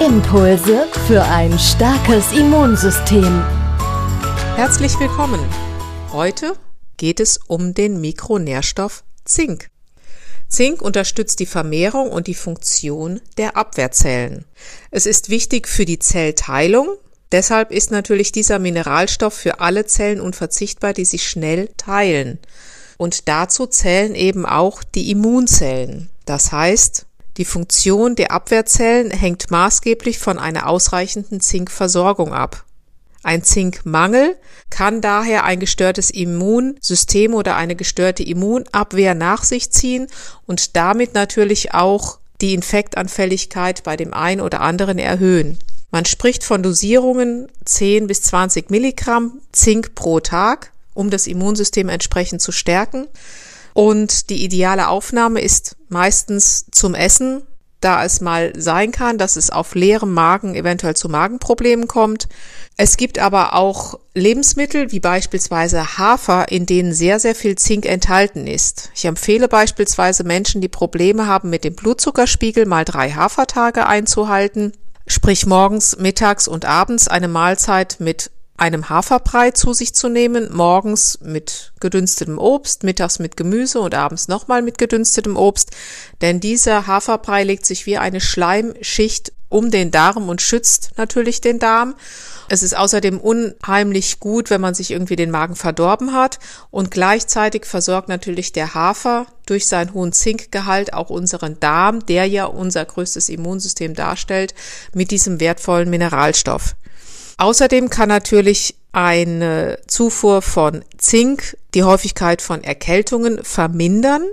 Impulse für ein starkes Immunsystem. Herzlich willkommen. Heute geht es um den Mikronährstoff Zink. Zink unterstützt die Vermehrung und die Funktion der Abwehrzellen. Es ist wichtig für die Zellteilung, Deshalb ist natürlich dieser Mineralstoff für alle Zellen unverzichtbar, die sich schnell teilen. Und dazu zählen eben auch die Immunzellen. Das heißt, die Funktion der Abwehrzellen hängt maßgeblich von einer ausreichenden Zinkversorgung ab. Ein Zinkmangel kann daher ein gestörtes Immunsystem oder eine gestörte Immunabwehr nach sich ziehen und damit natürlich auch die Infektanfälligkeit bei dem einen oder anderen erhöhen. Man spricht von Dosierungen 10 bis 20 Milligramm Zink pro Tag, um das Immunsystem entsprechend zu stärken. Und die ideale Aufnahme ist meistens zum Essen, da es mal sein kann, dass es auf leerem Magen eventuell zu Magenproblemen kommt. Es gibt aber auch Lebensmittel wie beispielsweise Hafer, in denen sehr, sehr viel Zink enthalten ist. Ich empfehle beispielsweise Menschen, die Probleme haben mit dem Blutzuckerspiegel, mal drei Hafertage einzuhalten sprich morgens, mittags und abends eine Mahlzeit mit einem Haferbrei zu sich zu nehmen, morgens mit gedünstetem Obst, mittags mit Gemüse und abends nochmal mit gedünstetem Obst, denn dieser Haferbrei legt sich wie eine Schleimschicht um den Darm und schützt natürlich den Darm. Es ist außerdem unheimlich gut, wenn man sich irgendwie den Magen verdorben hat und gleichzeitig versorgt natürlich der Hafer durch seinen hohen Zinkgehalt auch unseren Darm, der ja unser größtes Immunsystem darstellt, mit diesem wertvollen Mineralstoff. Außerdem kann natürlich eine Zufuhr von Zink die Häufigkeit von Erkältungen vermindern.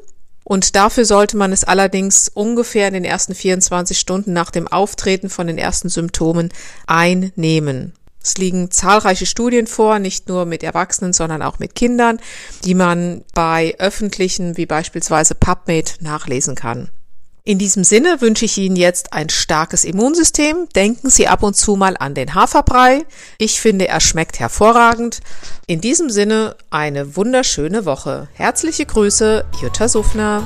Und dafür sollte man es allerdings ungefähr in den ersten 24 Stunden nach dem Auftreten von den ersten Symptomen einnehmen. Es liegen zahlreiche Studien vor, nicht nur mit Erwachsenen, sondern auch mit Kindern, die man bei öffentlichen wie beispielsweise PubMed nachlesen kann. In diesem Sinne wünsche ich Ihnen jetzt ein starkes Immunsystem. Denken Sie ab und zu mal an den Haferbrei. Ich finde, er schmeckt hervorragend. In diesem Sinne eine wunderschöne Woche. Herzliche Grüße, Jutta Suffner.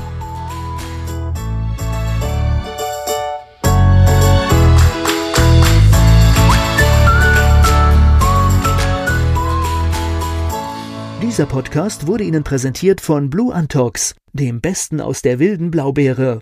Dieser Podcast wurde Ihnen präsentiert von Blue Antox, dem Besten aus der wilden Blaubeere